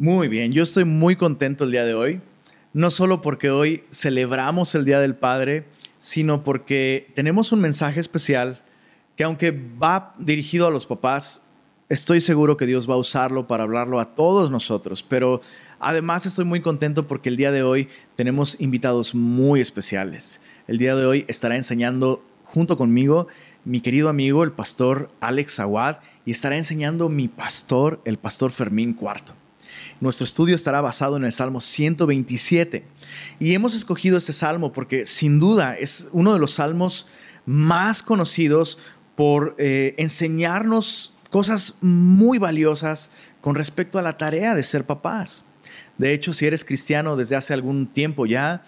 Muy bien, yo estoy muy contento el día de hoy, no solo porque hoy celebramos el Día del Padre, sino porque tenemos un mensaje especial que aunque va dirigido a los papás, estoy seguro que Dios va a usarlo para hablarlo a todos nosotros, pero además estoy muy contento porque el día de hoy tenemos invitados muy especiales. El día de hoy estará enseñando junto conmigo mi querido amigo, el pastor Alex Aguad, y estará enseñando mi pastor, el pastor Fermín Cuarto. Nuestro estudio estará basado en el Salmo 127 y hemos escogido este salmo porque sin duda es uno de los salmos más conocidos por eh, enseñarnos cosas muy valiosas con respecto a la tarea de ser papás. De hecho, si eres cristiano desde hace algún tiempo ya,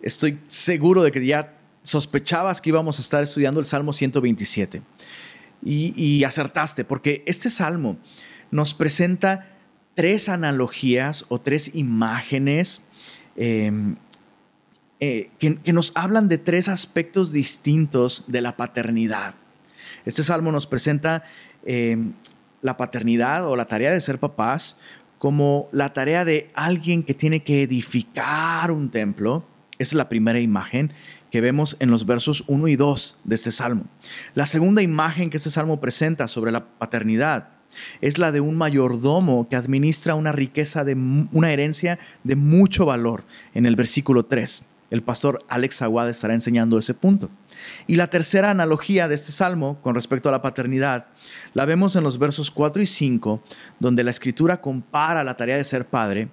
estoy seguro de que ya sospechabas que íbamos a estar estudiando el Salmo 127. Y, y acertaste, porque este salmo nos presenta tres analogías o tres imágenes em, eh, que, nos hablan de tres aspectos distintos de la paternidad. Este salmo nos presenta em, la paternidad o la tarea de ser papás como la tarea de alguien que tiene que edificar un templo. Esa es la primera imagen que vemos en los versos 1 y 2 de este salmo. La segunda imagen que este salmo presenta sobre la paternidad es la de un mayordomo que administra una riqueza de una herencia de mucho valor en el versículo 3. El pastor Alex Aguad estará enseñando ese punto. Y la tercera analogía de este salmo con respecto a la paternidad la vemos en los versos 4 y 5, donde la escritura compara la tarea de ser padre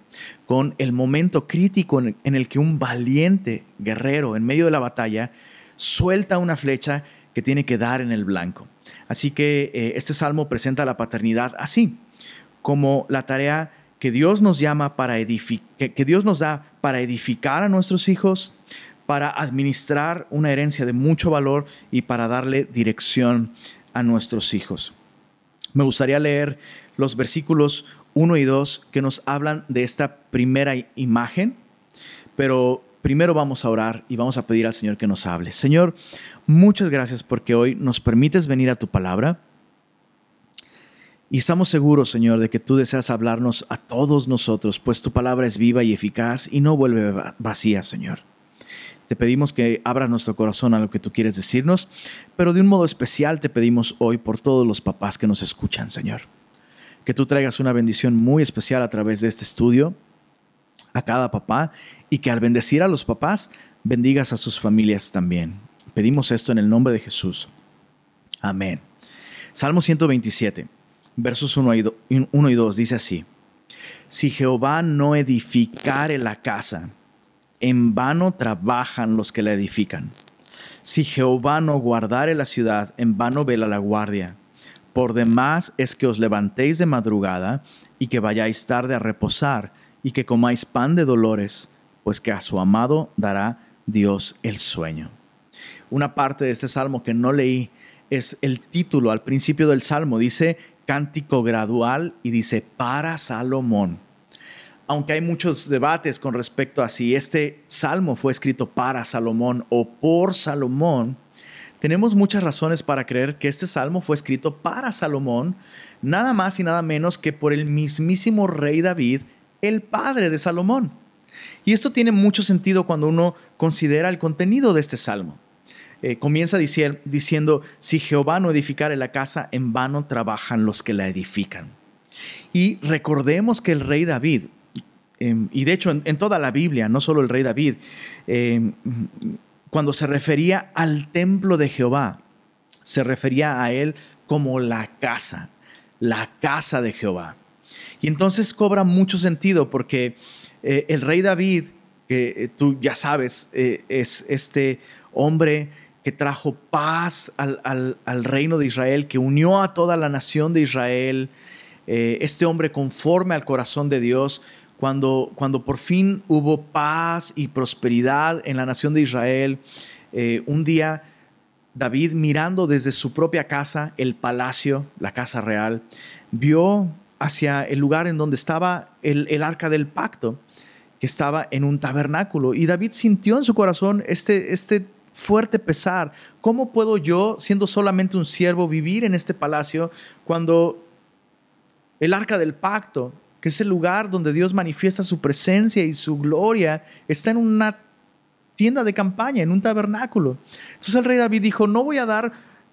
con el momento crítico en el que un valiente guerrero en medio de la batalla suelta una flecha que tiene que dar en el blanco. Así que eh, este salmo presenta la paternidad así, como la tarea que Dios nos llama para edificar, que Dios nos da para edificar a nuestros hijos, para administrar una herencia de mucho valor y para darle dirección a nuestros hijos. Me gustaría leer los versículos 1 y 2 que nos hablan de esta primera imagen, pero primero vamos a orar y vamos a pedir al Señor que nos hable. Señor, muchas gracias porque hoy nos permites venir a tu palabra. Y estamos seguros, Señor, de que tú deseas hablarnos a todos nosotros, pues tu palabra es viva y eficaz y no vuelve vacía, Señor. Te pedimos que abras nuestro corazón a lo que tú quieres decirnos, pero de un modo especial te pedimos hoy por todos los papás que nos escuchan, Señor. Que tú traigas una bendición muy especial a través de este estudio a cada papá y que al bendecir a los papás, bendigas a sus familias también. Pedimos esto en el nombre de Jesús. Amén. Salmo 127, versos 1 y 2 dice así, Si Jehová no edificare la casa, en vano trabajan los que la edifican. Si Jehová no guardare la ciudad, en vano vela la guardia. Por demás es que os levantéis de madrugada y que vayáis tarde a reposar y que comáis pan de dolores, pues que a su amado dará Dios el sueño. Una parte de este salmo que no leí es el título al principio del salmo. Dice cántico gradual y dice para Salomón. Aunque hay muchos debates con respecto a si este salmo fue escrito para Salomón o por Salomón, tenemos muchas razones para creer que este salmo fue escrito para Salomón, nada más y nada menos que por el mismísimo rey David, el padre de Salomón. Y esto tiene mucho sentido cuando uno considera el contenido de este salmo. Eh, comienza diciendo, si Jehová no edificare la casa, en vano trabajan los que la edifican. Y recordemos que el rey David, em, y de hecho en, toda la Biblia, no solo el rey David, em, cuando se refería al templo de Jehová, se refería a él como la casa, la casa de Jehová. Y entonces cobra mucho sentido porque eh, el rey David, que eh, tú ya sabes, eh, es este hombre que trajo paz al, reino de Israel, que unió a toda la nación de Israel, este hombre conforme al corazón de Dios, cuando, cuando por fin hubo paz y prosperidad en la nación de Israel, un día David mirando desde su propia casa, el palacio, la casa real, vio hacia el lugar en donde estaba el, arca del pacto, que estaba en un tabernáculo. Y David sintió en su corazón este, este fuerte pesar. ¿Cómo puedo yo, siendo solamente un siervo, vivir en este palacio cuando el arca del pacto, que que ese lugar donde Dios manifiesta su presencia y su gloria está en una tienda de campaña, en un tabernáculo. Entonces el rey David dijo, no voy a dar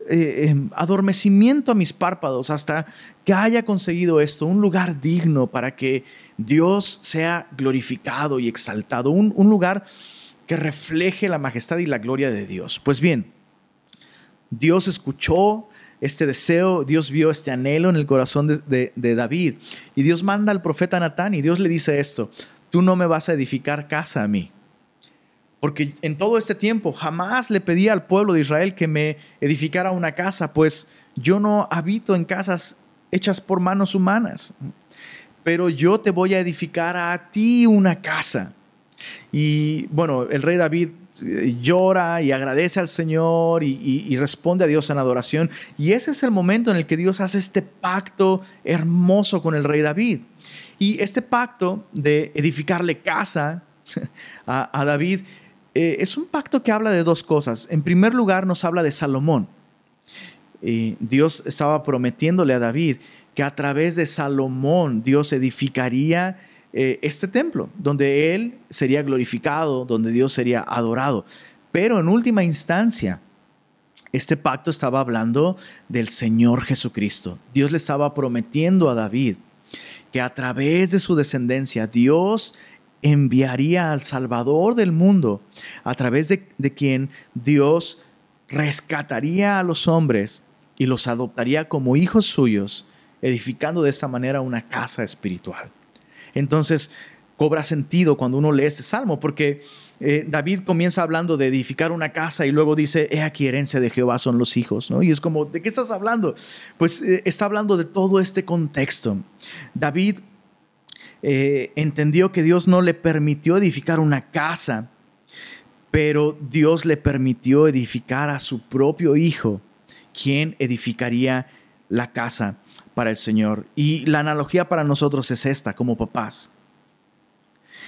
eh, em, adormecimiento a mis párpados hasta que haya conseguido esto, un lugar digno para que Dios sea glorificado y exaltado, un, lugar que refleje la majestad y la gloria de Dios. Pues bien, Dios escuchó este deseo, Dios vio este anhelo en el corazón de, de, David y Dios manda al profeta Natán y Dios le dice esto, tú no me vas a edificar casa a mí, porque en todo este tiempo jamás le pedí al pueblo de Israel que me edificara una casa, pues yo no habito en casas hechas por manos humanas, pero yo te voy a edificar a ti una casa. Y bueno, el rey David eh, llora y agradece al Señor y, responde a Dios en adoración. Y ese es el momento en el que Dios hace este pacto hermoso con el rey David. Y este pacto de edificarle casa a David eh, es un pacto que habla de dos cosas. En primer lugar, nos habla de Salomón. Dios estaba prometiéndole a David que a través de Salomón Dios edificaría eh, este templo, donde él sería glorificado, donde Dios sería adorado. Pero en última instancia, este pacto estaba hablando del Señor Jesucristo. Dios le estaba prometiendo a David que a través de su descendencia Dios enviaría al Salvador del mundo, a través de, quien Dios rescataría a los hombres y los adoptaría como hijos suyos, edificando de esta manera una casa espiritual. Entonces, cobra sentido cuando uno lee este salmo, porque eh, David comienza hablando de edificar una casa y luego dice, he aquí herencia de Jehová son los hijos, ¿no? Y es como, ¿de qué estás hablando? Pues eh, está hablando de todo este contexto. David eh, entendió que Dios no le permitió edificar una casa, pero Dios le permitió edificar a su propio hijo, quien edificaría la casa para el Señor. Y la analogía para nosotros es esta, como papás.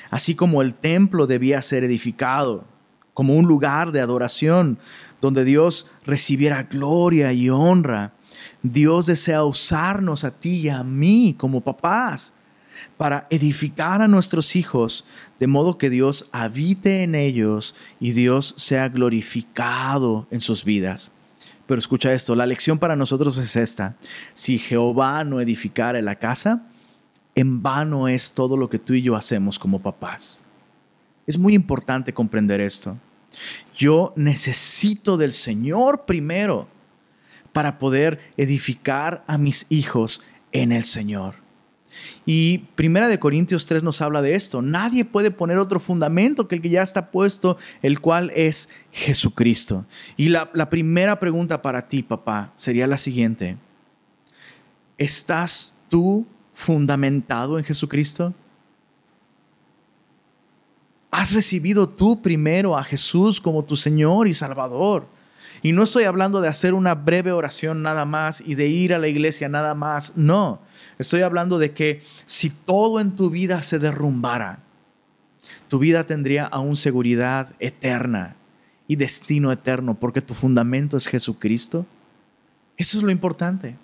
Así como el templo debía ser edificado como un lugar de adoración donde Dios recibiera gloria y honra, Dios desea usarnos a ti y a mí como papás para edificar a nuestros hijos, de modo que Dios habite en ellos y Dios sea glorificado en sus vidas. Pero escucha esto, la lección para nosotros es esta. Si Jehová no edificara la casa, en vano es todo lo que tú y yo hacemos como papás. Es muy importante comprender esto. Yo necesito del Señor primero para poder edificar a mis hijos en el Señor. Y Primera de Corintios 3 nos habla de esto. Nadie puede poner otro fundamento que el que ya está puesto, el cual es Jesucristo. Y la, la primera pregunta para ti, papá, sería la siguiente. ¿Estás tú fundamentado en Jesucristo? ¿Has recibido tú primero a Jesús como tu Señor y Salvador? Y no estoy hablando de hacer una breve oración nada más y de ir a la iglesia nada más. No, estoy hablando de que si todo en tu vida se derrumbara, tu vida tendría aún seguridad eterna y destino eterno porque tu fundamento es Jesucristo. Eso es lo importante.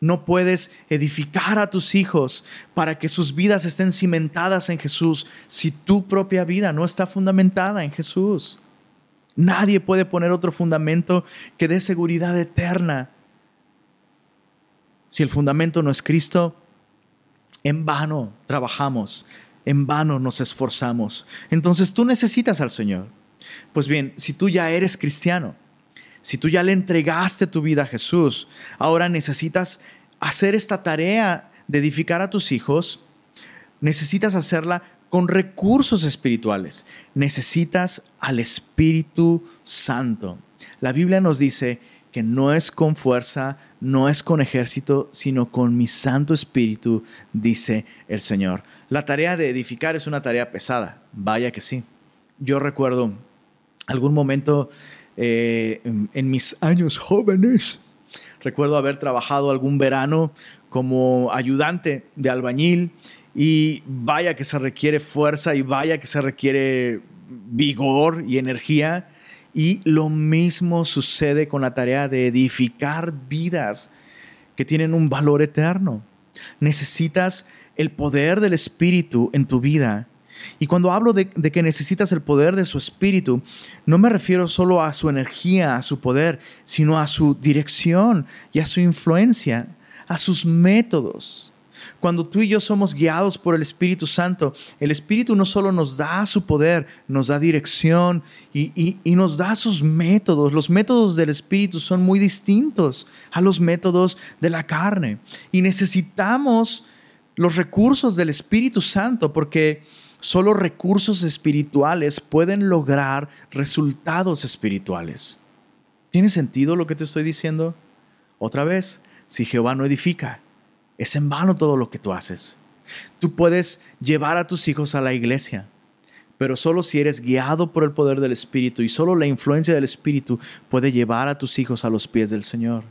No puedes edificar a tus hijos para que sus vidas estén cimentadas en Jesús si tu propia vida no está fundamentada en Jesús. Nadie puede poner otro fundamento que dé seguridad eterna. Si el fundamento no es Cristo, en vano trabajamos, en vano nos esforzamos. Entonces tú necesitas al Señor. Pues bien, si tú ya eres cristiano, si tú ya le entregaste tu vida a Jesús, ahora necesitas hacer esta tarea de edificar a tus hijos, necesitas hacerla con recursos espirituales. Necesitas al Espíritu Santo. La Biblia nos dice que no es con fuerza, no es con ejército, sino con mi Santo Espíritu, dice el Señor. La tarea de edificar es una tarea pesada, vaya que sí. Yo recuerdo algún momento eh, en mis años jóvenes, recuerdo haber trabajado algún verano como ayudante de albañil y vaya que se requiere fuerza y vaya que se requiere vigor y energía. Y lo mismo sucede con la tarea de edificar vidas que tienen un valor eterno. Necesitas el poder del Espíritu en tu vida. Y cuando hablo de, que necesitas el poder de su Espíritu, no me refiero solo a su energía, a su poder, sino a su dirección y a su influencia, a sus métodos. Cuando tú y yo somos guiados por el Espíritu Santo, el Espíritu no solo nos da su poder, nos da dirección y, y, nos da sus métodos. Los métodos del Espíritu son muy distintos a los métodos de la carne. Y necesitamos los recursos del Espíritu Santo porque solo recursos espirituales pueden lograr resultados espirituales. ¿Tiene sentido lo que te estoy diciendo? Otra vez, si Jehová no edifica, es en vano todo lo que tú haces. Tú puedes llevar a tus hijos a la iglesia, pero solo si eres guiado por el poder del Espíritu y solo la influencia del Espíritu puede llevar a tus hijos a los pies del Señor.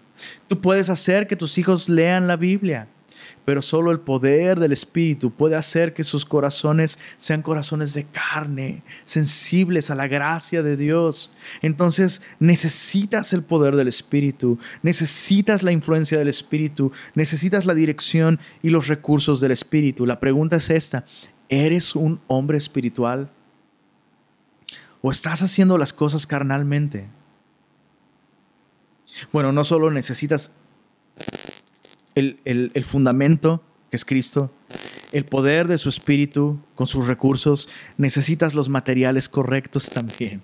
Tú puedes hacer que tus hijos lean la Biblia, pero solo el poder del Espíritu puede hacer que sus corazones sean corazones de carne, sensibles a la gracia de Dios. Entonces necesitas el poder del Espíritu, necesitas la influencia del Espíritu, necesitas la dirección y los recursos del Espíritu. La pregunta es esta, ¿eres un hombre espiritual? ¿O estás haciendo las cosas carnalmente? Bueno, no solo necesitas el, fundamento, que es Cristo, el poder de su espíritu con sus recursos, necesitas los materiales correctos también.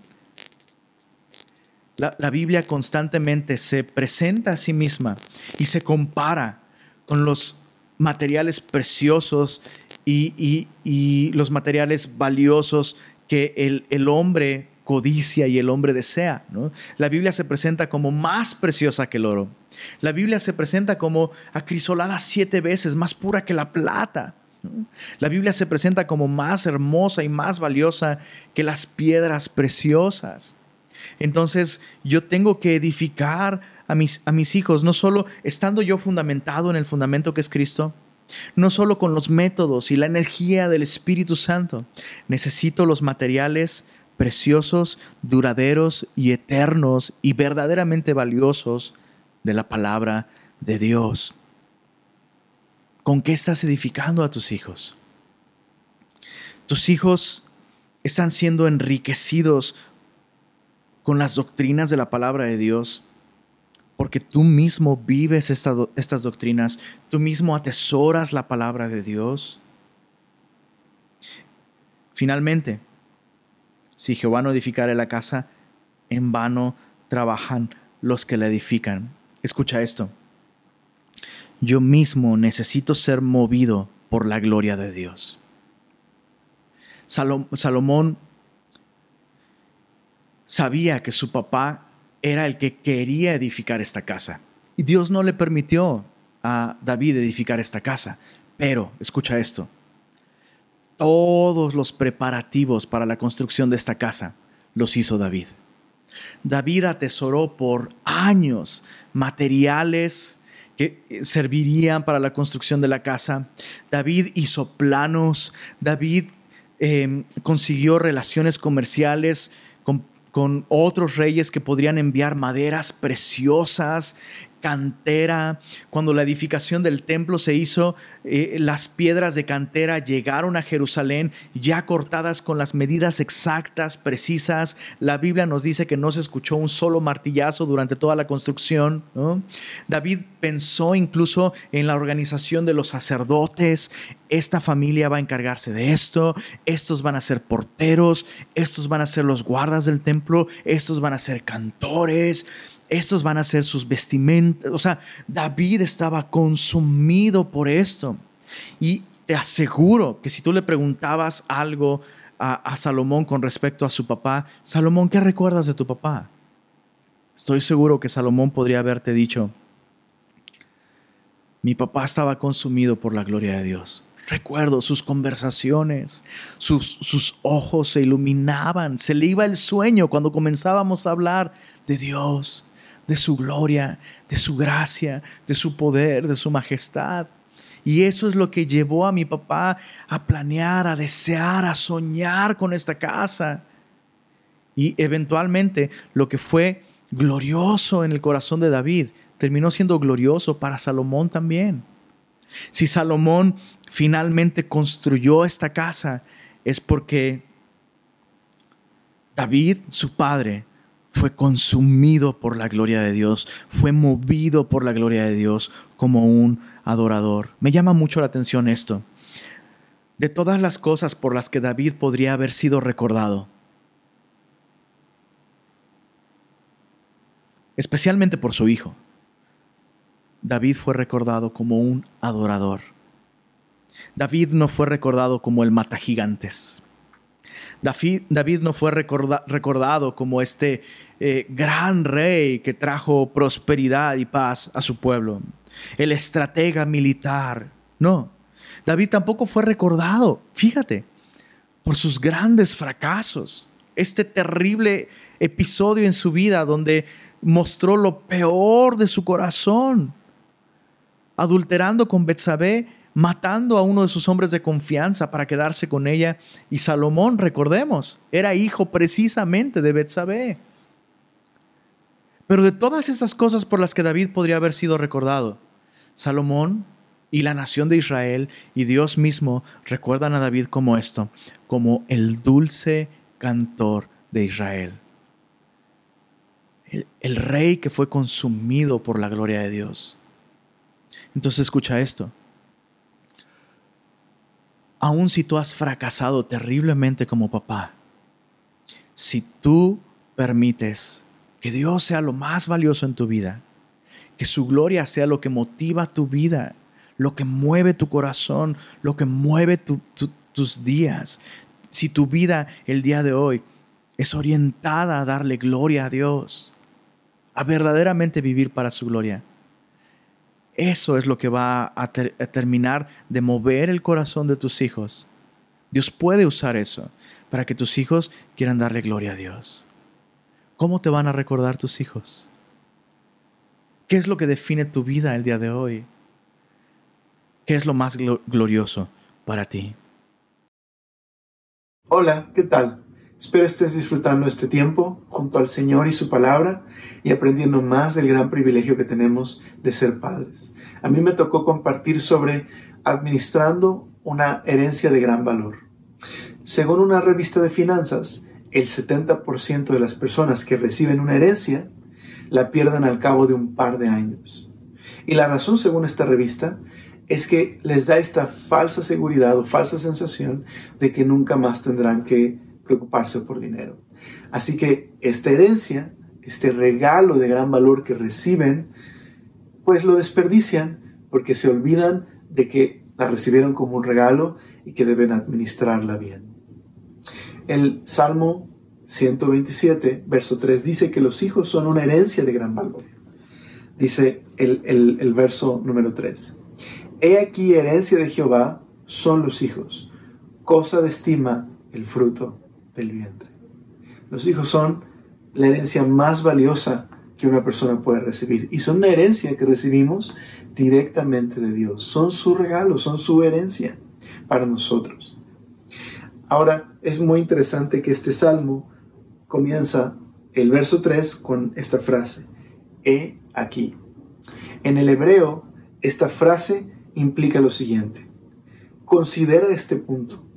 La, Biblia constantemente se presenta a sí misma y se compara con los materiales preciosos y, los materiales valiosos que el, el, hombre codicia y el hombre desea. La Biblia se presenta como más preciosa que el oro. La Biblia se presenta como acrisolada siete veces, más pura que la plata. La Biblia se presenta como más hermosa y más valiosa que las piedras preciosas. Entonces yo tengo que edificar a mis, a mis hijos, no solo estando yo fundamentado en el fundamento que es Cristo, no solo con los métodos y la energía del Espíritu Santo, necesito los materiales preciosos, duraderos y eternos y verdaderamente valiosos de la palabra de Dios. ¿Con qué estás edificando a tus hijos? Tus hijos están siendo enriquecidos con las doctrinas de la palabra de Dios, porque tú mismo vives estas doctrinas, tú mismo atesoras la palabra de Dios. Finalmente, si Jehová no edificare la casa, en vano trabajan los que la edifican. Escucha esto. Yo mismo necesito ser movido por la gloria de Dios. Salomón sabía que su papá era el que quería edificar esta casa. Y Dios no le permitió a David edificar esta casa. Pero, escucha esto, todos los preparativos para la construcción de esta casa los hizo David. David atesoró por años materiales que servirían para la construcción de la casa. David hizo planos. David em, consiguió relaciones comerciales con, con otros reyes que podrían enviar maderas preciosas cantera. Cuando la edificación del templo se hizo, eh, las piedras de cantera llegaron a Jerusalén ya cortadas con las medidas exactas, precisas. La Biblia nos dice que no se escuchó un solo martillazo durante toda la construcción. David pensó incluso en la organización de los sacerdotes. Esta familia va a encargarse de esto, estos van a ser porteros, estos van a ser los guardas del templo, estos van a ser cantores estos van a ser sus vestimentas. O sea, David estaba consumido por esto. Y te aseguro que si tú le preguntabas algo a, Salomón con respecto a su papá, Salomón, ¿qué recuerdas de tu papá? Estoy seguro que Salomón podría haberte dicho, mi papá estaba consumido por la gloria de Dios. Recuerdo sus conversaciones, sus, sus, ojos se iluminaban, se le iba el sueño cuando comenzábamos a hablar de Dios de su gloria, de su gracia, de su poder, de su majestad. Y eso es lo que llevó a mi papá a planear, a desear, a soñar con esta casa. Y eventualmente lo que fue glorioso en el corazón de David terminó siendo glorioso para Salomón también. Si Salomón finalmente construyó esta casa es porque David, su padre, fue consumido por la gloria de Dios, fue movido por la gloria de Dios como un adorador. Me llama mucho la atención esto. De todas las cosas por las que David podría haber sido recordado, especialmente por su hijo, David fue recordado como un adorador. David no fue recordado como el mata gigantes. David, no fue recordado como este eh, gran rey que trajo prosperidad y paz a su pueblo, el estratega militar. No, David tampoco fue recordado, fíjate, por sus grandes fracasos. Este terrible episodio en su vida donde mostró lo peor de su corazón, adulterando con Betsabé matando a uno de sus hombres de confianza para quedarse con ella. Y Salomón, recordemos, era hijo precisamente de Betsabé. Pero de todas esas cosas por las que David podría haber sido recordado, Salomón y la nación de Israel y Dios mismo recuerdan a David como esto, como el dulce cantor de Israel. El, el, rey que fue consumido por la gloria de Dios. Entonces escucha esto aun si tú has fracasado terriblemente como papá, si tú permites que Dios sea lo más valioso en tu vida, que su gloria sea lo que motiva tu vida, lo que mueve tu corazón, lo que mueve tus días, si tu vida el día de hoy es orientada a darle gloria a Dios, a verdaderamente vivir para su gloria, eso es lo que va a, terminar de mover el corazón de tus hijos. Dios puede usar eso para que tus hijos quieran darle gloria a Dios. ¿Cómo te van a recordar tus hijos? ¿Qué es lo que define tu vida el día de hoy? ¿Qué es lo más glorioso para ti? Hola, ¿qué tal? Espero estés disfrutando este tiempo junto al Señor y su palabra y aprendiendo más del gran privilegio que tenemos de ser padres. A mí me tocó compartir sobre administrando una herencia de gran valor. Según una revista de finanzas, el 70% de las personas que reciben una herencia la pierden al cabo de un par de años. Y la razón, según esta revista, es que les da esta falsa seguridad o falsa sensación de que nunca más tendrán que preocuparse por dinero. Así que esta herencia, este regalo de gran valor que reciben, pues lo desperdician porque se olvidan de que la recibieron como un regalo y que deben administrarla bien. El Salmo 127, verso 3, dice que los hijos son una herencia de gran valor. Dice el, el verso número 3. He aquí herencia de Jehová son los hijos, cosa de estima el fruto del vientre. Los hijos son la herencia más valiosa que una persona puede recibir y son una herencia que recibimos directamente de Dios. Son su regalo, son su herencia para nosotros. Ahora es muy interesante que este salmo comienza el verso 3 con esta frase, he aquí. En el hebreo, esta frase implica lo siguiente. Considera este punto.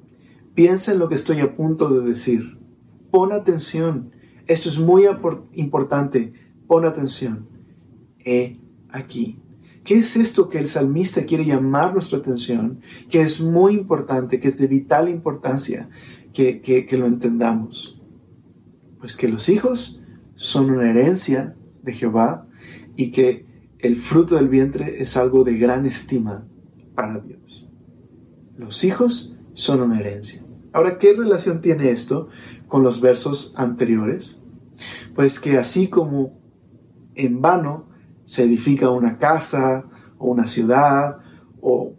Piensa en lo que estoy a punto de decir. Pon atención. Esto es muy importante. Pon atención. He aquí. ¿Qué es esto que el salmista quiere llamar nuestra atención? Que es muy importante, que es de vital importancia que, que lo entendamos. Pues que los hijos son una herencia de Jehová y que el fruto del vientre es algo de gran estima para Dios. Los hijos son una herencia. Ahora, ¿qué relación tiene esto con los versos anteriores? Pues que así como en vano se edifica una casa o una ciudad o,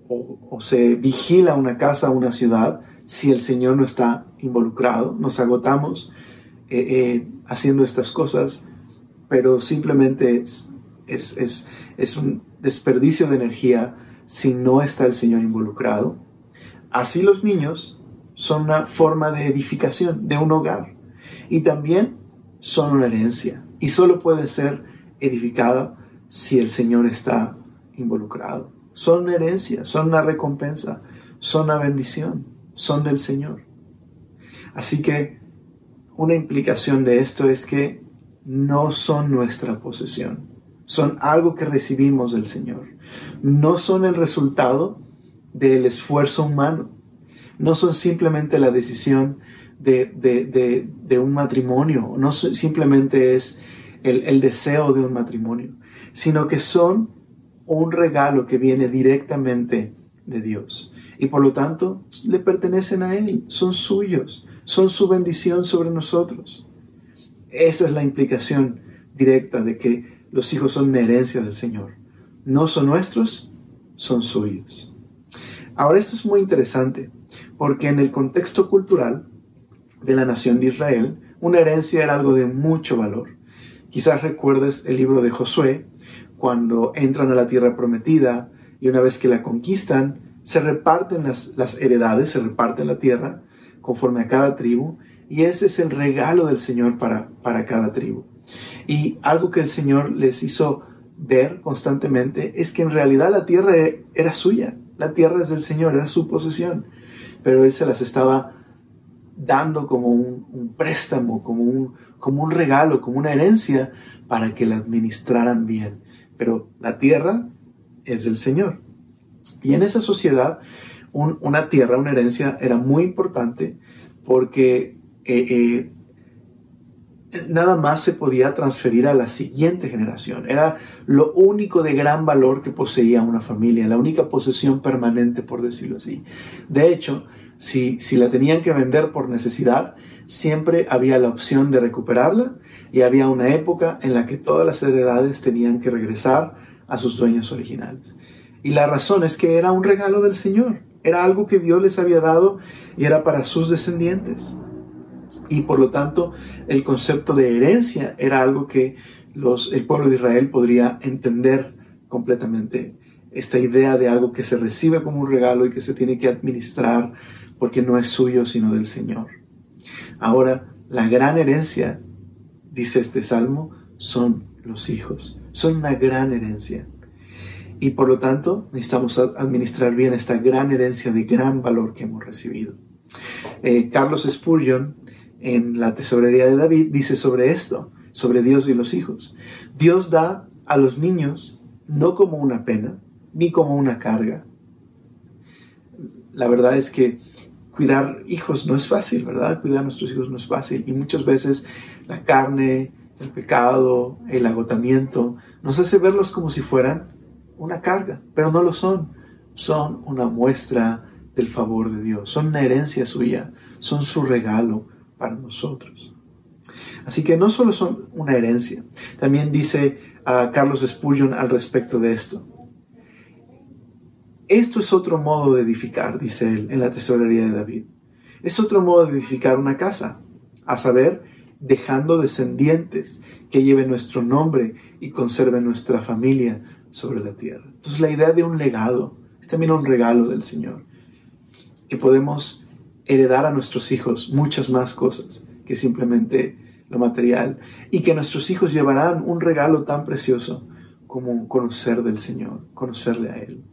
se vigila una casa o una ciudad, si el Señor no está involucrado, nos agotamos eh, eh, haciendo estas cosas, pero simplemente es, un desperdicio de energía si no está el Señor involucrado. Así los niños son una forma de edificación de un hogar y también son una herencia y solo puede ser edificada si el Señor está involucrado. Son una herencia, son una recompensa son la bendición, son del Señor. Así que una implicación de esto es que no son nuestra posesión, son algo que recibimos del Señor. No son el resultado del esfuerzo humano, no son simplemente la decisión de, un matrimonio, no simplemente es el, el deseo de un matrimonio, sino que son un regalo que viene directamente de Dios. Y por lo tanto, le pertenecen a Él, son suyos, son su bendición sobre nosotros. Esa es la implicación directa de que los hijos son una herencia del Señor. No son nuestros, son suyos. Ahora esto es muy interesante, porque en el contexto cultural de la nación de Israel, una herencia era algo de mucho valor. Quizás recuerdes el libro de Josué, cuando entran a la tierra prometida y una vez que la conquistan, se reparten las, heredades, se reparten la tierra conforme a cada tribu, y ese es el regalo del Señor para, para cada tribu. Y algo que el Señor les hizo ver constantemente es que en realidad la tierra era suya, la tierra es del Señor, era su posesión, pero Él se las estaba dando como un, préstamo, como un, como un regalo, como una herencia para que la administraran bien. Pero la tierra es del Señor. Y en esa sociedad, una tierra, una herencia era muy importante porque eh, eh, nada más se podía transferir a la siguiente generación. Era lo único de gran valor que poseía una familia, la única posesión permanente, por decirlo así. De hecho, si, si la tenían que vender por necesidad, siempre había la opción de recuperarla y había una época en la que todas las heredades tenían que regresar a sus dueños originales. Y la razón es que era un regalo del Señor, era algo que Dios les había dado y era para sus descendientes. Y por lo tanto, el concepto de herencia era algo que los, el pueblo de Israel podría entender completamente. Esta idea de algo que se recibe como un regalo y que se tiene que administrar porque no es suyo sino del Señor. Ahora, la gran herencia, dice este salmo, son los hijos. Son una gran herencia. Y por lo tanto, necesitamos administrar bien esta gran herencia de gran valor que hemos recibido. Eh, Carlos Spurgeon en la tesorería de David dice sobre esto, sobre Dios y los hijos. Dios da a los niños no como una pena, ni como una carga. La verdad es que cuidar hijos no es fácil, ¿verdad? Cuidar a nuestros hijos no es fácil. Y muchas veces la carne, el pecado, el agotamiento, nos hace verlos como si fueran una carga, pero no lo son. Son una muestra del favor de Dios, son una herencia suya, son su regalo, para nosotros. Así que no solo son una herencia, también dice a Carlos Spurgeon al respecto de esto. Esto es otro modo de edificar, dice él en la tesorería de David. Es otro modo de edificar una casa, a saber, dejando descendientes que lleven nuestro nombre y conserven nuestra familia sobre la tierra. Entonces la idea de un legado es también un regalo del Señor, que podemos heredar a nuestros hijos muchas más cosas que simplemente lo material y que nuestros hijos llevarán un regalo tan precioso como conocer del Señor, conocerle a Él.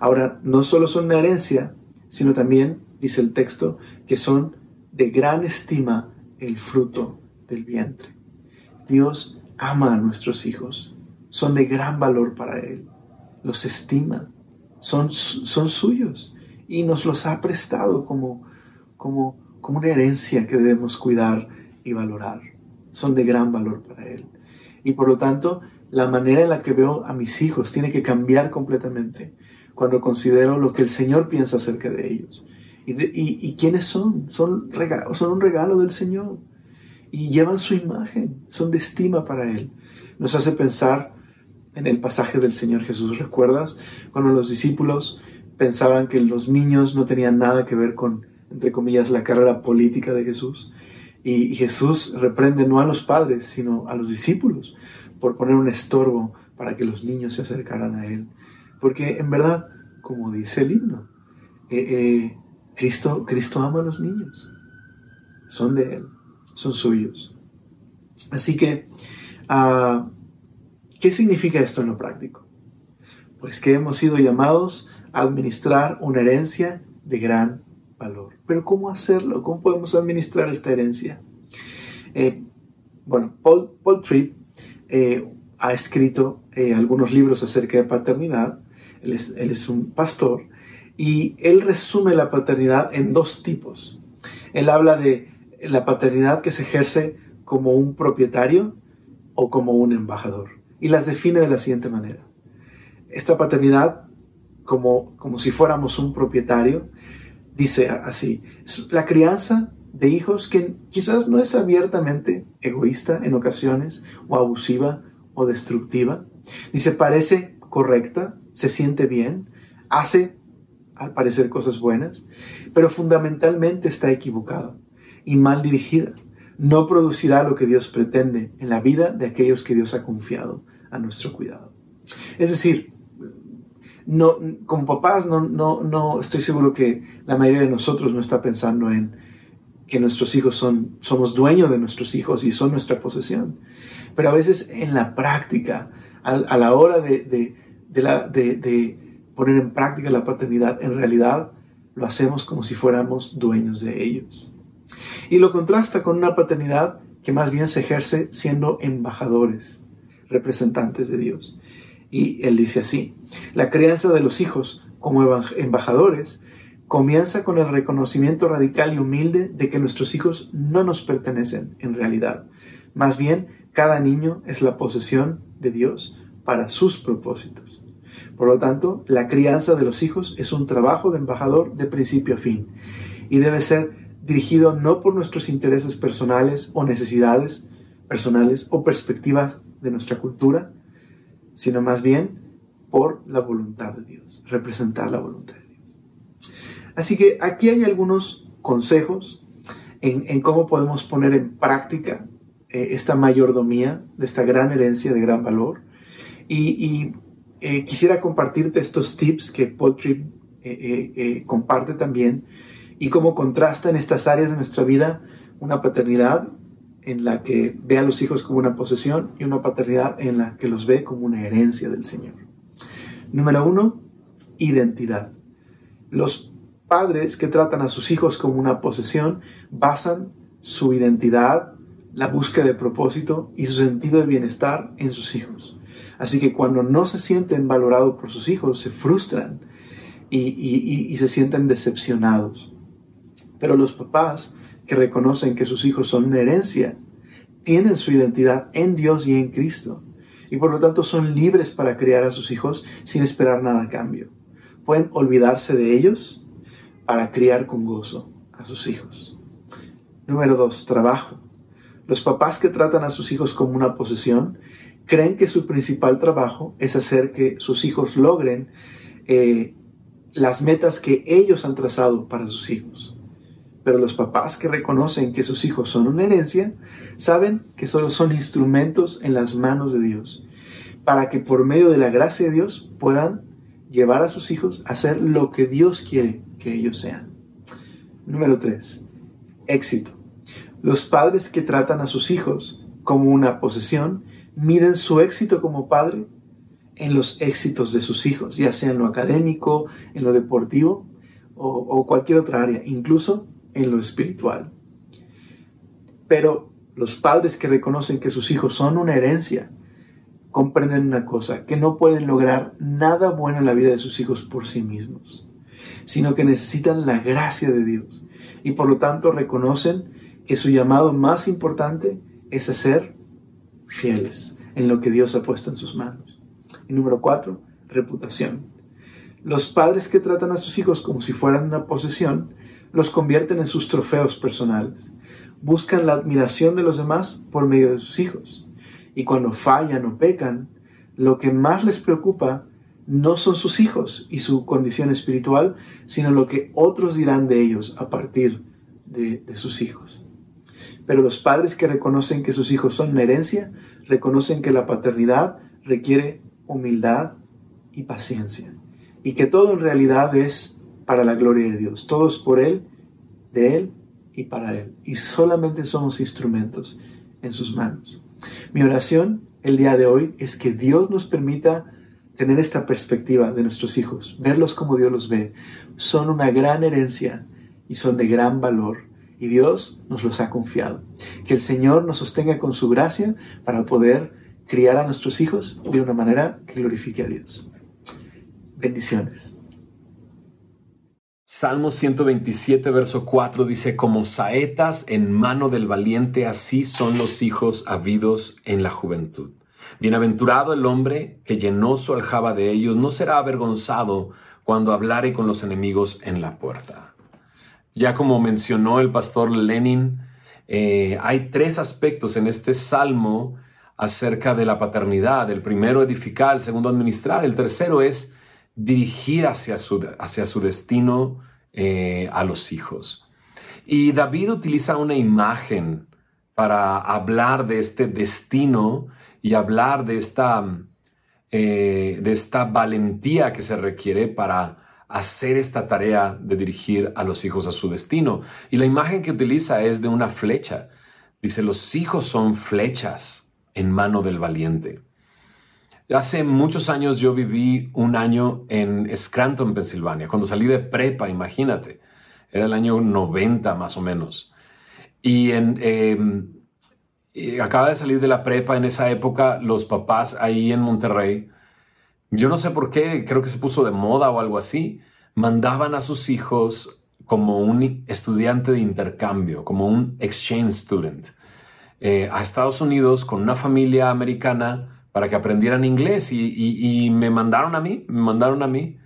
Ahora, no solo son una herencia, sino también, dice el texto, que son de gran estima el fruto del vientre. Dios ama a nuestros hijos, son de gran valor para Él, los estima, son, son suyos y nos los ha prestado como, como, como una herencia que debemos cuidar y valorar. Son de gran valor para Él. Y por lo tanto, la manera en la que veo a mis hijos tiene que cambiar completamente cuando considero lo que el Señor piensa acerca de ellos. ¿Y, y, quiénes son? Son, son un regalo del Señor. Y llevan su imagen, son de estima para Él. Nos hace pensar en el pasaje del Señor Jesús. ¿Recuerdas? Cuando los discípulos pensaban que los niños no tenían nada que ver con, entre comillas, la carrera política de Jesús. Y, Jesús reprende no a los padres, sino a los discípulos por poner un estorbo para que los niños se acercaran a Él. Porque en verdad, como dice el himno, eh, eh, Cristo, Cristo ama a los niños. Son de Él, son suyos. Así que, ah, ¿qué significa esto en lo práctico? Pues que hemos sido llamados administrar una herencia de gran valor. Pero ¿cómo hacerlo? ¿Cómo podemos administrar esta herencia? Eh, bueno, Paul, Paul Tripp eh, ha escrito eh, algunos libros acerca de paternidad. Él es, él es un pastor y él resume la paternidad en dos tipos. Él habla de la paternidad que se ejerce como un propietario o como un embajador y las define de la siguiente manera. Esta paternidad, como, como si fuéramos un propietario, dice así, la crianza de hijos que quizás no es abiertamente egoísta en ocasiones o abusiva o destructiva, dice parece correcta, se siente bien, hace al parecer cosas buenas, pero fundamentalmente está equivocada y mal dirigida. No producirá lo que Dios pretende en la vida de aquellos que Dios ha confiado a nuestro cuidado. Es decir, no, como papás no, no, no estoy seguro que la mayoría de nosotros no está pensando en que nuestros hijos son, somos dueños de nuestros hijos y son nuestra posesión. Pero a veces en la práctica, a, la hora de, poner en práctica la paternidad, en realidad lo hacemos como si fuéramos dueños de ellos. Y lo contrasta con una paternidad que más bien se ejerce siendo embajadores, representantes de Dios. Y él dice así, la crianza de los hijos como embajadores comienza con el reconocimiento radical y humilde de que nuestros hijos no nos pertenecen en realidad. Más bien, cada niño es la posesión de Dios para sus propósitos. Por lo tanto, la crianza de los hijos es un trabajo de embajador de principio a fin y debe ser dirigido no por nuestros intereses personales o necesidades personales o perspectivas de nuestra cultura, sino más bien por la voluntad de Dios, representar la voluntad de Dios. Así que aquí hay algunos consejos en, cómo podemos poner en práctica eh, esta mayordomía de esta gran herencia de gran valor. y eh, quisiera compartirte estos tips que Paul Tripp eh, comparte también y cómo contrasta en estas áreas de nuestra vida una paternidad en la que ve a los hijos como una posesión y una paternidad en la que los ve como una herencia del Señor. Número uno, identidad. Los padres que tratan a sus hijos como una posesión basan su identidad, la búsqueda de propósito y su sentido de bienestar en sus hijos. Así que cuando no se sienten valorados por sus hijos, se frustran y, se sienten decepcionados. Pero los papás que reconocen que sus hijos son una herencia, tienen su identidad en Dios y en Cristo. Y por lo tanto son libres para criar a sus hijos sin esperar nada a cambio. Pueden olvidarse de ellos para criar con gozo a sus hijos. Número dos, trabajo. Los papás que tratan a sus hijos como una posesión creen que su principal trabajo es hacer que sus hijos logren eh, las metas que ellos han trazado para sus hijos. Pero los papás que reconocen que sus hijos son una herencia, saben que solo son instrumentos en las manos de Dios, para que por medio de la gracia de Dios puedan llevar a sus hijos a hacer lo que Dios quiere que ellos sean. Número 3. Éxito. Los padres que tratan a sus hijos como una posesión miden su éxito como padre en los éxitos de sus hijos, ya sea en lo académico, en lo deportivo o, cualquier otra área, incluso en lo espiritual. Pero los padres que reconocen que sus hijos son una herencia, comprenden una cosa, que no pueden lograr nada bueno en la vida de sus hijos por sí mismos, sino que necesitan la gracia de Dios. Y por lo tanto reconocen que su llamado más importante es hacer fieles en lo que Dios ha puesto en sus manos. Y número cuatro, reputación. Los padres que tratan a sus hijos como si fueran una posesión, los convierten en sus trofeos personales. Buscan la admiración de los demás por medio de sus hijos. Y cuando fallan o pecan, lo que más les preocupa no son sus hijos y su condición espiritual, sino lo que otros dirán de ellos a partir de, sus hijos. Pero los padres que reconocen que sus hijos son una herencia, reconocen que la paternidad requiere humildad y paciencia. Y que todo en realidad es para la gloria de Dios. Todo es por Él, de Él y para Él. Y solamente somos instrumentos en sus manos. Mi oración el día de hoy es que Dios nos permita tener esta perspectiva de nuestros hijos, verlos como Dios los ve, son una gran herencia y son de gran valor. Y Dios nos los ha confiado. Que el Señor nos sostenga con su gracia para poder criar a nuestros hijos de una manera que glorifique a Dios. Bendiciones. Salmo 127, verso 4 dice, como saetas en mano del valiente, así son los hijos habidos en la juventud. Bienaventurado el hombre que llenó su aljaba de ellos, no será avergonzado cuando hablare con los enemigos en la puerta. Ya como mencionó el pastor Lenin, eh, hay tres aspectos en este salmo acerca de la paternidad. El primero, edificar, el segundo, administrar. El tercero es dirigir hacia su, hacia su destino eh, a los hijos. Y David utiliza una imagen para hablar de este destino y hablar de esta, eh, de esta valentía que se requiere para hacer esta tarea de dirigir a los hijos a su destino. Y la imagen que utiliza es de una flecha. Dice, los hijos son flechas en mano del valiente. Hace muchos años yo viví un año en Scranton, Pensilvania, cuando salí de prepa, imagínate. Era el año 90 más o menos. Y en, em, acaba de salir de la prepa en esa época, los papás ahí en Monterrey, yo no sé por qué, creo que se puso de moda o algo así, mandaban a sus hijos como un estudiante de intercambio, como un exchange student, eh, a Estados Unidos con una familia americana para que aprendieran inglés y, me mandaron a mí, me mandaron a mí.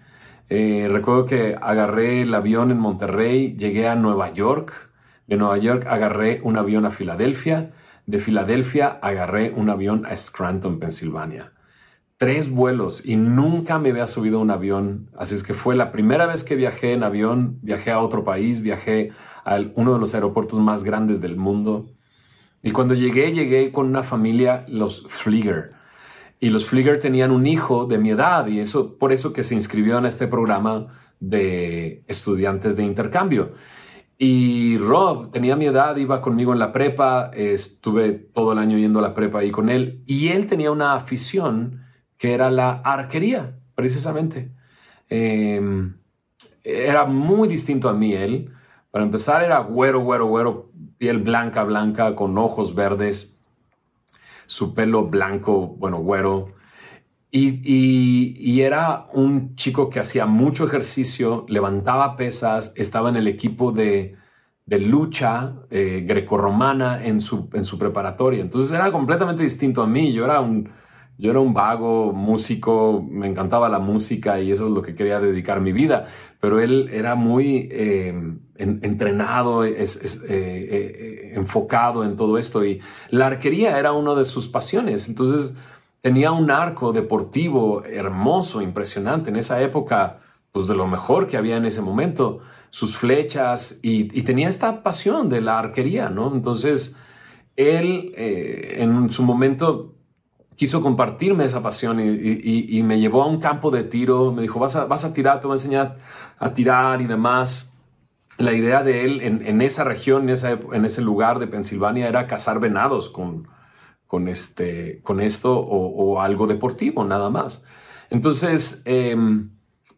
Eh, recuerdo que agarré el avión en Monterrey, llegué a Nueva York, de Nueva York agarré un avión a Filadelfia, de Filadelfia agarré un avión a Scranton, Pensilvania. Tres vuelos y nunca me había subido un avión. Así es que fue la primera vez que viajé en avión, viajé a otro país, viajé a uno de los aeropuertos más grandes del mundo. Y cuando llegué, llegué con una familia, los Flieger. Y los Flieger tenían un hijo de mi edad y eso por eso que se inscribió en este programa de estudiantes de intercambio. Y Rob tenía mi edad, iba conmigo en la prepa, estuve todo el año yendo a la prepa ahí con él, y él tenía una afición que era la arquería, precisamente. Em, era muy distinto a mí él. Para empezar, era güero, güero, güero, piel blanca, blanca, con ojos verdes, su pelo blanco, bueno, güero. y, era un chico que hacía mucho ejercicio, levantaba pesas, estaba en el equipo de, de lucha eh, grecorromana en su, en su preparatoria. Entonces era completamente distinto a mí. Yo era un, yo era un vago músico, me encantaba la música y eso es lo que quería dedicar mi vida. Pero él era muy eh, entrenado, es, eh, enfocado en todo esto y la arquería era una de sus pasiones. Entonces tenía un arco deportivo hermoso, impresionante. En esa época, pues de lo mejor que había en ese momento sus flechas y, tenía esta pasión de la arquería, ¿no? Entonces, él eh, en su momento quiso compartirme esa pasión y, me llevó a un campo de tiro, me dijo, vas a, vas a tirar, te voy a enseñar a tirar y demás. La idea de él en, esa región, en, ese lugar de Pensilvania, era cazar venados con, con, este, con esto o, algo deportivo, nada más. Entonces, em,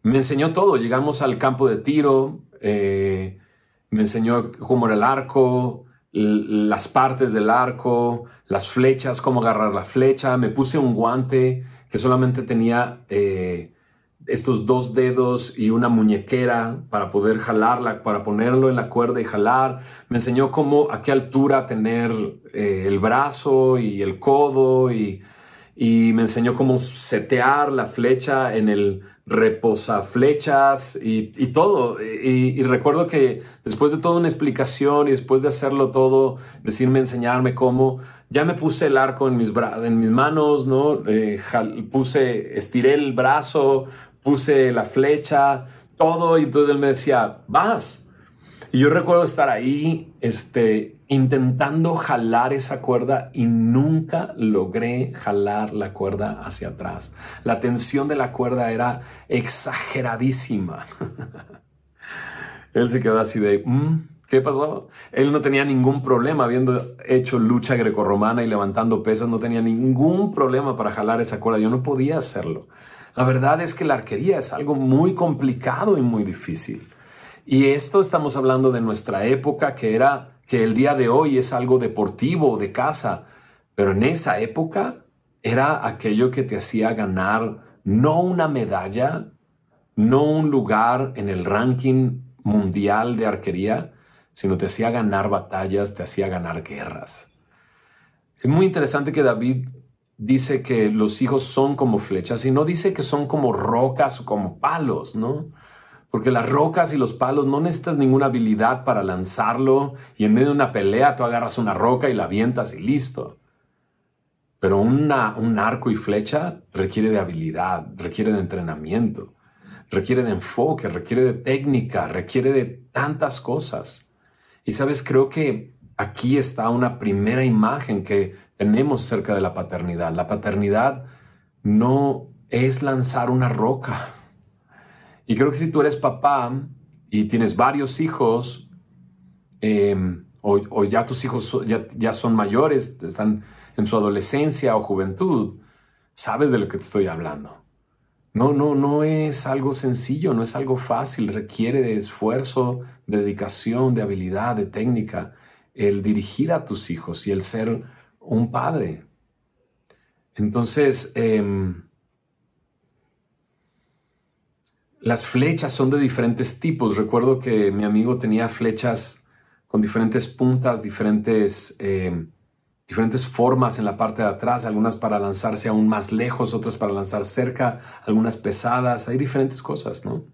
me enseñó todo. Llegamos al campo de tiro, eh, me enseñó cómo era el arco, las partes del arco, las flechas, cómo agarrar la flecha. Me puse un guante que solamente tenía eh, estos dos dedos y una muñequera para poder jalarla, para ponerlo en la cuerda y jalar. Me enseñó cómo, a qué altura tener eh, el brazo y el codo y, y me enseñó cómo setear la flecha en el reposa flechas y, y todo. Y, recuerdo que después de toda una explicación y después de hacerlo todo, decirme, enseñarme cómo, ya me puse el arco en mis, en mis manos, ¿no? Eh, puse, estiré el brazo, puse la flecha, todo. Y entonces él me decía, vas. Y yo recuerdo estar ahí, este, intentando jalar esa cuerda y nunca logré jalar la cuerda hacia atrás. La tensión de la cuerda era exageradísima. Él se quedó así de, mm, ¿qué pasó? Él no tenía ningún problema habiendo hecho lucha grecorromana y levantando pesas, no tenía ningún problema para jalar esa cuerda. Yo no podía hacerlo. La verdad es que la arquería es algo muy complicado y muy difícil. Y esto estamos hablando de nuestra época, que era que el día de hoy es algo deportivo, de casa, pero en esa época era aquello que te hacía ganar no una medalla, no un lugar en el ranking mundial de arquería, sino te hacía ganar batallas, te hacía ganar guerras. Es muy interesante que David dice que los hijos son como flechas y no dice que son como rocas o como palos, ¿no? Porque las rocas y los palos no necesitas ninguna habilidad para lanzarlo y en medio de una pelea tú agarras una roca y la avientas y listo. Pero un arco y flecha requiere de habilidad, requiere de entrenamiento, requiere de enfoque, requiere de técnica, requiere de tantas cosas. Y sabes, creo que aquí está una primera imagen que tenemos cerca de la paternidad. La paternidad no es lanzar una roca. Y creo que si tú eres papá y tienes varios hijos, em, o, ya tus hijos ya, ya son mayores, están en su adolescencia o juventud, sabes de lo que te estoy hablando. No, no, no es algo sencillo, no es algo fácil, requiere de esfuerzo, de dedicación, de habilidad, de técnica, el dirigir a tus hijos y el ser un padre. Entonces, em, las flechas son de diferentes tipos. Recuerdo que mi amigo tenía flechas con diferentes puntas, diferentes em, diferentes formas en la parte de atrás, algunas para lanzarse aún más lejos, otras para lanzar cerca, algunas pesadas, hay diferentes cosas, ¿no?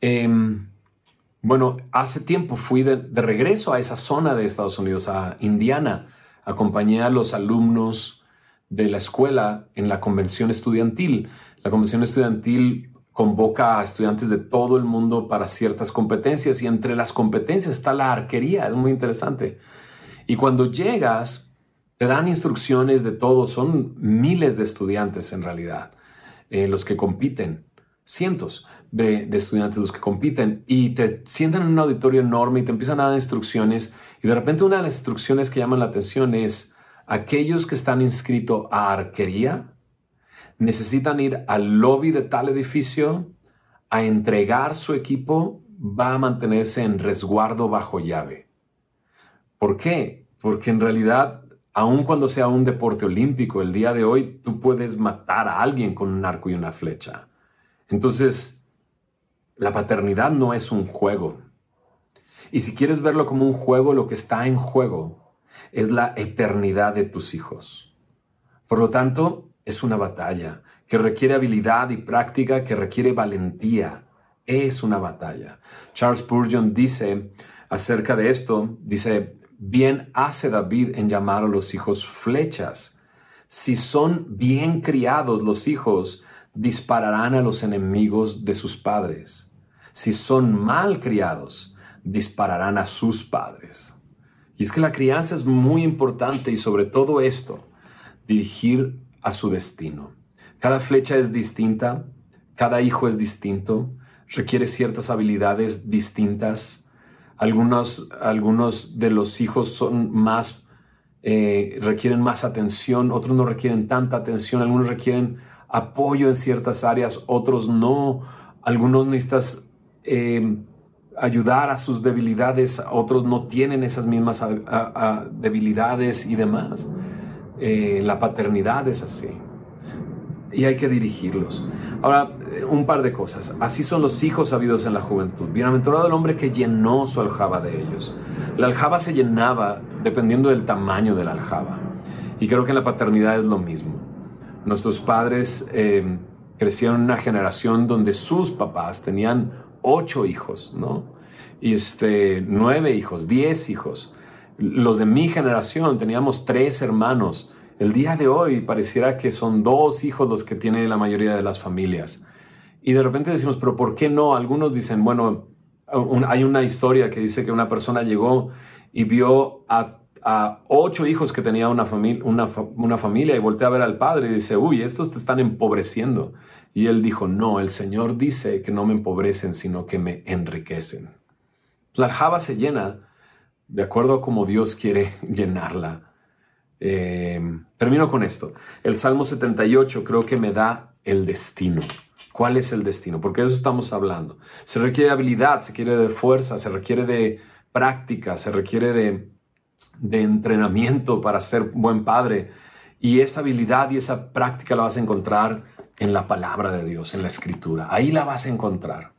Em, bueno, hace tiempo fui de, regreso a esa zona de Estados Unidos, a Indiana, acompañé a los alumnos de la escuela en la convención estudiantil. La convención estudiantil convoca a estudiantes de todo el mundo para ciertas competencias y entre las competencias está la arquería, es muy interesante. Y cuando llegas, te dan instrucciones de todo, son miles de estudiantes en realidad, eh, los que compiten, cientos de, estudiantes los que compiten y te sientan en un auditorio enorme y te empiezan a dar instrucciones y de repente una de las instrucciones que llaman la atención es aquellos que están inscritos a arquería necesitan ir al lobby de tal edificio a entregar su equipo, va a mantenerse en resguardo bajo llave. ¿Por qué? Porque en realidad aun cuando sea un deporte olímpico, el día de hoy tú puedes matar a alguien con un arco y una flecha. Entonces, la paternidad no es un juego. Y si quieres verlo como un juego, lo que está en juego es la eternidad de tus hijos. Por lo tanto, es una batalla que requiere habilidad y práctica, que requiere valentía. Es una batalla. Charles Spurgeon dice acerca de esto, dice, Bien hace David en llamar a los hijos flechas. Si son bien criados los hijos, dispararán a los enemigos de sus padres. Si son mal criados, dispararán a sus padres. Y es que la crianza es muy importante y sobre todo esto, dirigir a su destino. Cada flecha es distinta, cada hijo es distinto, requiere ciertas habilidades distintas algunos, algunos de los hijos son más, eh, requieren más atención, otros no requieren tanta atención, algunos requieren apoyo en ciertas áreas, otros no. Algunos necesitas eh, ayudar a sus debilidades, otros no tienen esas mismas debilidades y demás. Eh, la paternidad es así. Y hay que dirigirlos. Ahora, un par de cosas. Así son los hijos habidos en la juventud. Bienaventurado el hombre que llenó su aljaba de ellos. La aljaba se llenaba dependiendo del tamaño de la aljaba. Y creo que en la paternidad es lo mismo. Nuestros padres eh, crecieron en una generación donde sus papás tenían ocho hijos, ¿no? Y este, nueve hijos, diez hijos. Los de mi generación teníamos tres hermanos. El día de hoy pareciera que son dos hijos los que tiene la mayoría de las familias. Y de repente decimos, pero ¿por qué no? Algunos dicen, bueno, hay una historia que dice que una persona llegó y vio a, ocho hijos que tenía una, una, una familia y voltea a ver al padre y dice, uy, estos te están empobreciendo. Y él dijo, no, el Señor dice que no me empobrecen, sino que me enriquecen. La java se llena de acuerdo a como Dios quiere llenarla. Eh, termino con esto. El Salmo 78 creo que me da el destino. ¿Cuál es el destino? Porque de eso estamos hablando. Se requiere de habilidad, se requiere de fuerza, se requiere de práctica, se requiere de, de entrenamiento para ser buen padre. Y esa habilidad y esa práctica la vas a encontrar en la palabra de Dios, en la escritura. Ahí la vas a encontrar.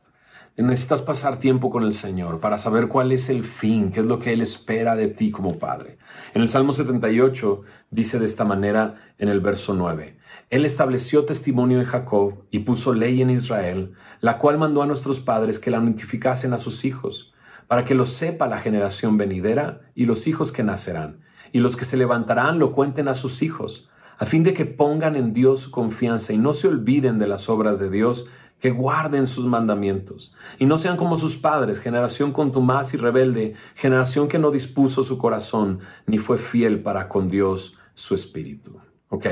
Necesitas pasar tiempo con el Señor para saber cuál es el fin, qué es lo que Él espera de ti como padre. En el Salmo 78 dice de esta manera en el verso 9, Él estableció testimonio en Jacob y puso ley en Israel, la cual mandó a nuestros padres que la notificasen a sus hijos, para que lo sepa la generación venidera y los hijos que nacerán, y los que se levantarán lo cuenten a sus hijos, a fin de que pongan en Dios su confianza y no se olviden de las obras de Dios, que guarden sus mandamientos y no sean como sus padres, generación contumaz y rebelde, generación que no dispuso su corazón ni fue fiel para con Dios su espíritu. Ok,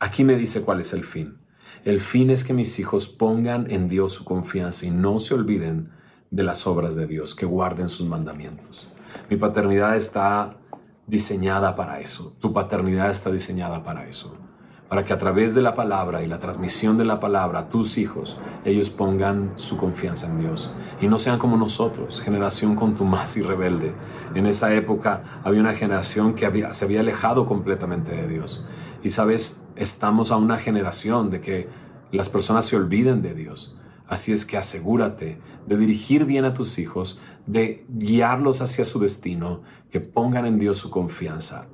aquí me dice cuál es el fin. El fin es que mis hijos pongan en Dios su confianza y no se olviden de las obras de Dios, que guarden sus mandamientos. Mi paternidad está diseñada para eso. Tu paternidad está diseñada para eso para que a través de la palabra y la transmisión de la palabra a tus hijos, ellos pongan su confianza en Dios y no sean como nosotros, generación contumaz y rebelde. En esa época había una generación que había, se había alejado completamente de Dios. Y sabes, estamos a una generación de que las personas se olviden de Dios. Así es que asegúrate de dirigir bien a tus hijos, de guiarlos hacia su destino, que pongan en Dios su confianza.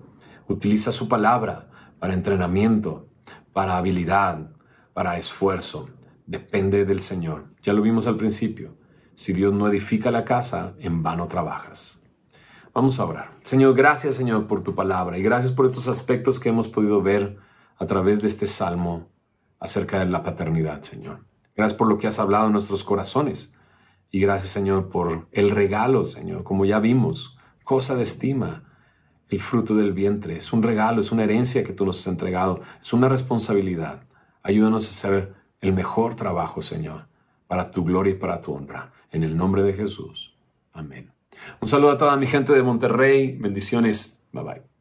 Utiliza su palabra para entrenamiento, para habilidad, para esfuerzo. Depende del Señor. Ya lo vimos al principio. Si Dios no edifica la casa, en vano trabajas. Vamos a orar. Señor, gracias Señor por tu palabra y gracias por estos aspectos que hemos podido ver a través de este salmo acerca de la paternidad, Señor. Gracias por lo que has hablado en nuestros corazones. Y gracias, Señor, por el regalo, Señor, como ya vimos, cosa de estima, el fruto del vientre. Es un regalo, es una herencia que tú nos has entregado, es una responsabilidad. Ayúdanos a hacer el mejor trabajo, Señor, para tu gloria y para tu honra. En el nombre de Jesús. Amén. Un saludo a toda mi gente de Monterrey. Bendiciones. Bye bye.